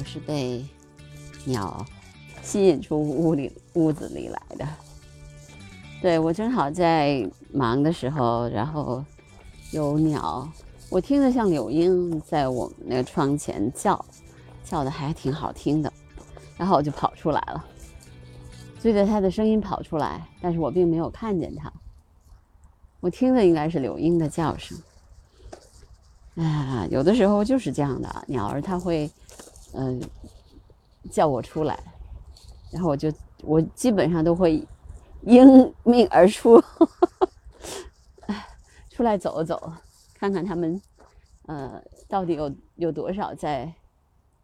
我是被鸟吸引出屋里屋子里来的。对我正好在忙的时候，然后有鸟，我听着像柳莺在我们那个窗前叫，叫的还挺好听的，然后我就跑出来了，追着它的声音跑出来，但是我并没有看见它。我听的应该是柳莺的叫声。啊，有的时候就是这样的，鸟儿它会，嗯，叫我出来，然后我就我基本上都会应命而出，出来走走，看看它们，呃，到底有有多少在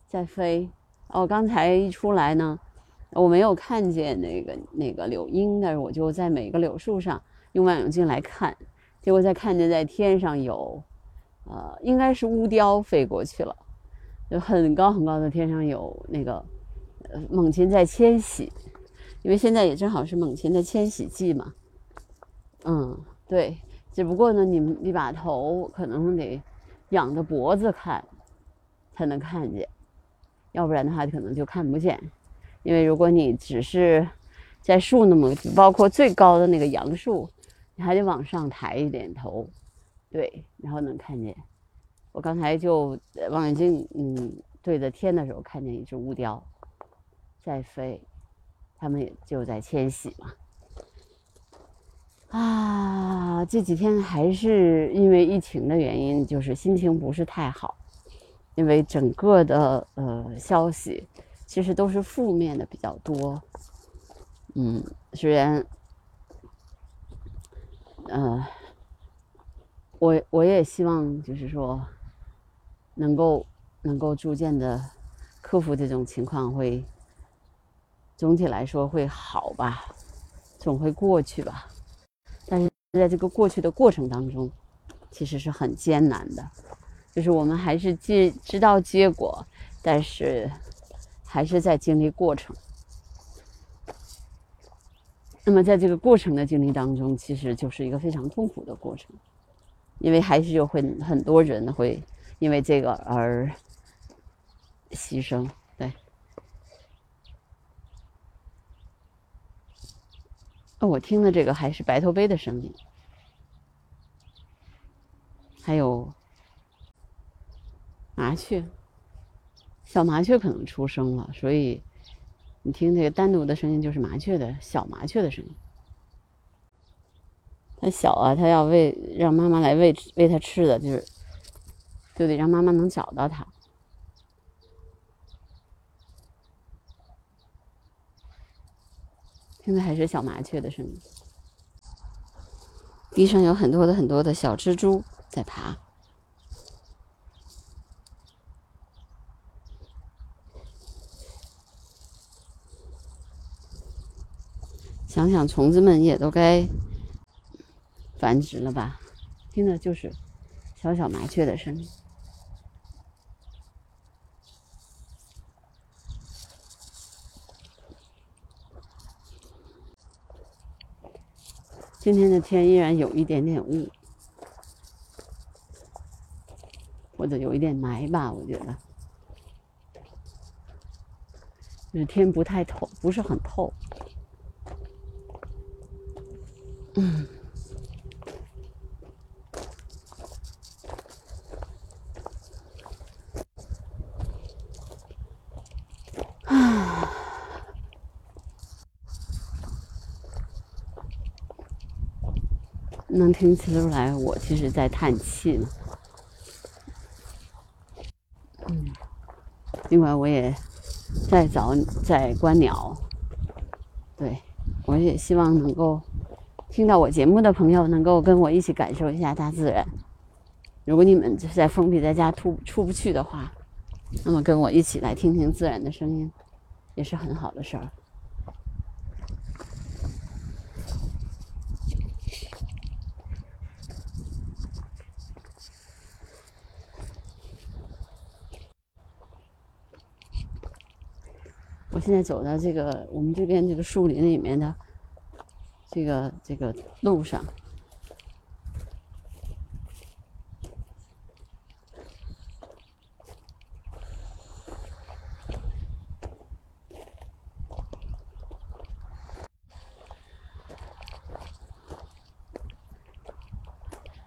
在飞。哦，刚才一出来呢，我没有看见那个那个柳莺，但是我就在每个柳树上用望远镜来看，结果在看见在天上有。呃，应该是乌雕飞过去了，就很高很高的天上有那个，呃，猛禽在迁徙，因为现在也正好是猛禽的迁徙季嘛。嗯，对，只不过呢，你你把头可能得仰着脖子看，才能看见，要不然的话可能就看不见，因为如果你只是在树那么，包括最高的那个杨树，你还得往上抬一点头。对，然后能看见。我刚才就望远镜，嗯，对着天的时候，看见一只乌雕在飞，它们也就在迁徙嘛。啊，这几天还是因为疫情的原因，就是心情不是太好，因为整个的呃消息其实都是负面的比较多。嗯，虽然，呃。我我也希望，就是说，能够能够逐渐的克服这种情况，会总体来说会好吧，总会过去吧。但是在这个过去的过程当中，其实是很艰难的，就是我们还是知知道结果，但是还是在经历过程。那么在这个过程的经历当中，其实就是一个非常痛苦的过程。因为还是有很很多人会因为这个而牺牲，对。哦，我听的这个还是白头杯的声音，还有麻雀，小麻雀可能出生了，所以你听这个单独的声音就是麻雀的小麻雀的声音。它小啊，它要喂，让妈妈来喂喂它吃的，就是就得让妈妈能找到它。现在还是小麻雀的声音，地上有很多的很多的小蜘蛛在爬。想想虫子们也都该。繁殖了吧？听的就是小小麻雀的声音。今天的天依然有一点点雾，或者有一点霾吧，我觉得，就是天不太透，不是很透。嗯。能听出来，我其实在叹气呢。嗯，另外我也在找在观鸟。对，我也希望能够听到我节目的朋友能够跟我一起感受一下大自然。如果你们就在封闭在家出出不去的话，那么跟我一起来听听自然的声音，也是很好的事儿。我现在走到这个，我们这边这个树林里面的这个这个路上。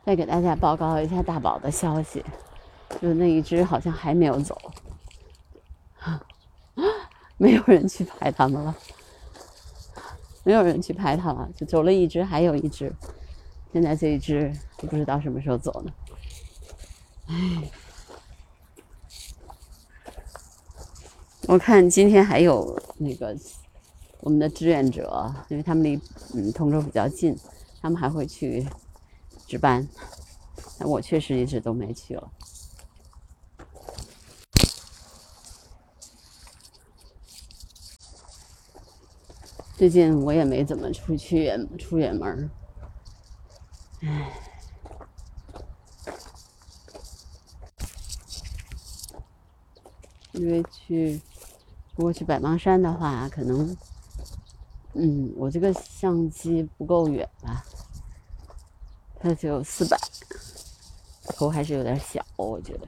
再给大家报告一下大宝的消息，就那一只好像还没有走。没有人去拍它们了，没有人去拍它了，就走了一只，还有一只，现在这一只不知道什么时候走呢。唉，我看今天还有那个我们的志愿者，因为他们离嗯通州比较近，他们还会去。值班，但我确实一直都没去了。最近我也没怎么出去远出远门唉，因为去如果去百忙山的话，可能嗯，我这个相机不够远吧。它只有四百，头还是有点小，我觉得，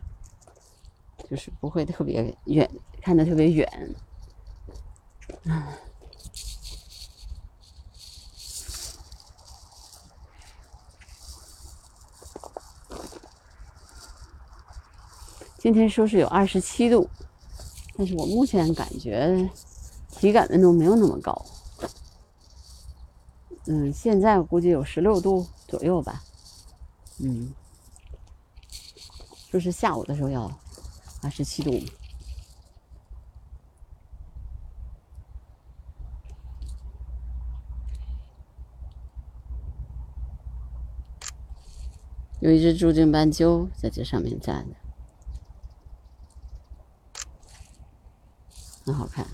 就是不会特别远，看的特别远。今天说是有二十七度，但是我目前感觉体感温度没有那么高。嗯，现在估计有十六度左右吧。嗯，说是下午的时候要二十七度。有一只朱颈斑鸠在这上面站着，很好看。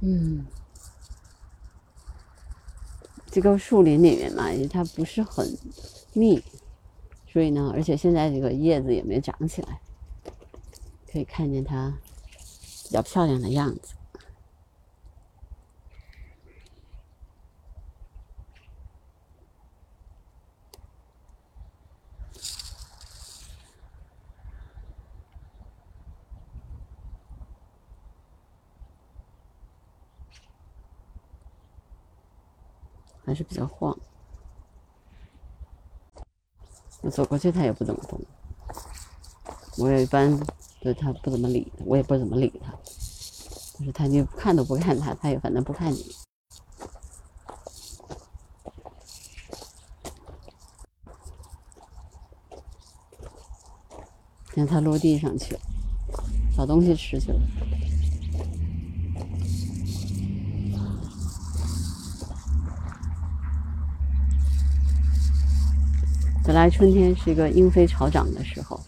嗯。这个树林里面嘛，它不是很密，所以呢，而且现在这个叶子也没长起来，可以看见它比较漂亮的样子。还是比较晃，我走过去，它也不怎么动。我也一般对它不怎么理，我也不怎么理它。就是它，就看都不看它，它也反正不看你。看它落地上去了，找东西吃去了。本来春天是一个莺飞草长的时候，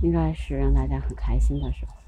应该是让大家很开心的时候。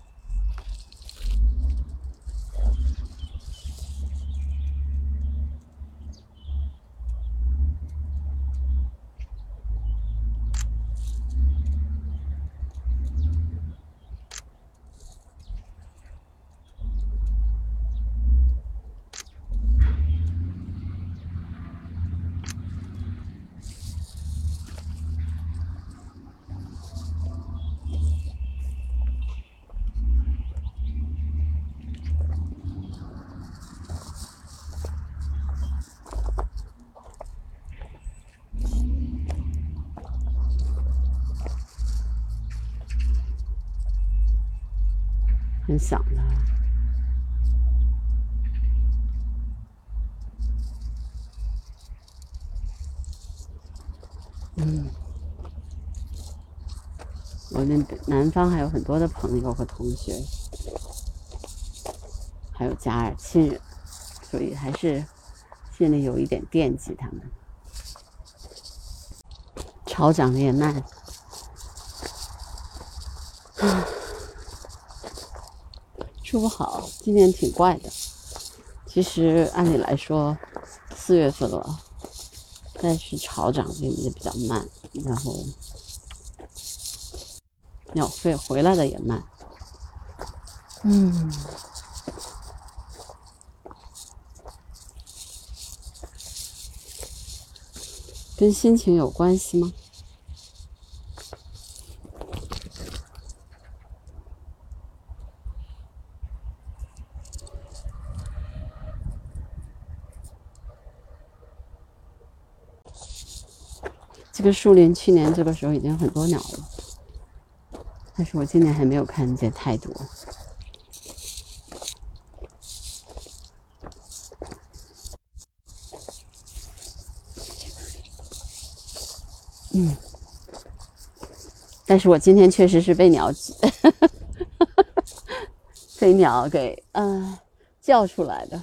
很想的，嗯，我们南方还有很多的朋友和同学，还有家人亲人，所以还是心里有一点惦记他们。草长得也慢。说不好，今年挺怪的。其实按理来说，四月份了，但是草长得也比较慢，然后鸟飞回来的也慢。嗯，跟心情有关系吗？个树林去年这个时候已经很多鸟了，但是我今年还没有看见太多。嗯，但是我今天确实是被鸟，被鸟给嗯叫出来的，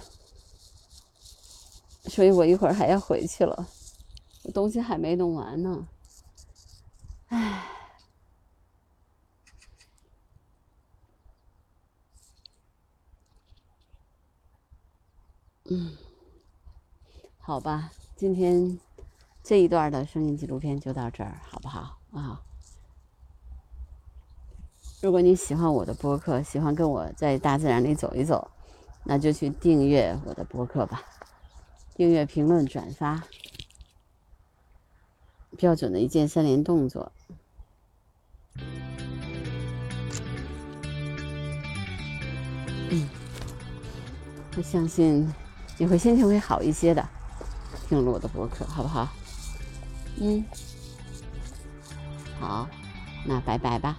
所以我一会儿还要回去了，东西还没弄完呢，唉，嗯，好吧，今天。这一段的声音纪录片就到这儿，好不好啊？如果你喜欢我的播客，喜欢跟我在大自然里走一走，那就去订阅我的播客吧。订阅、评论、转发，标准的一键三连动作。嗯，我相信你会心情会好一些的，听了我的博客，好不好？嗯，好，那拜拜吧。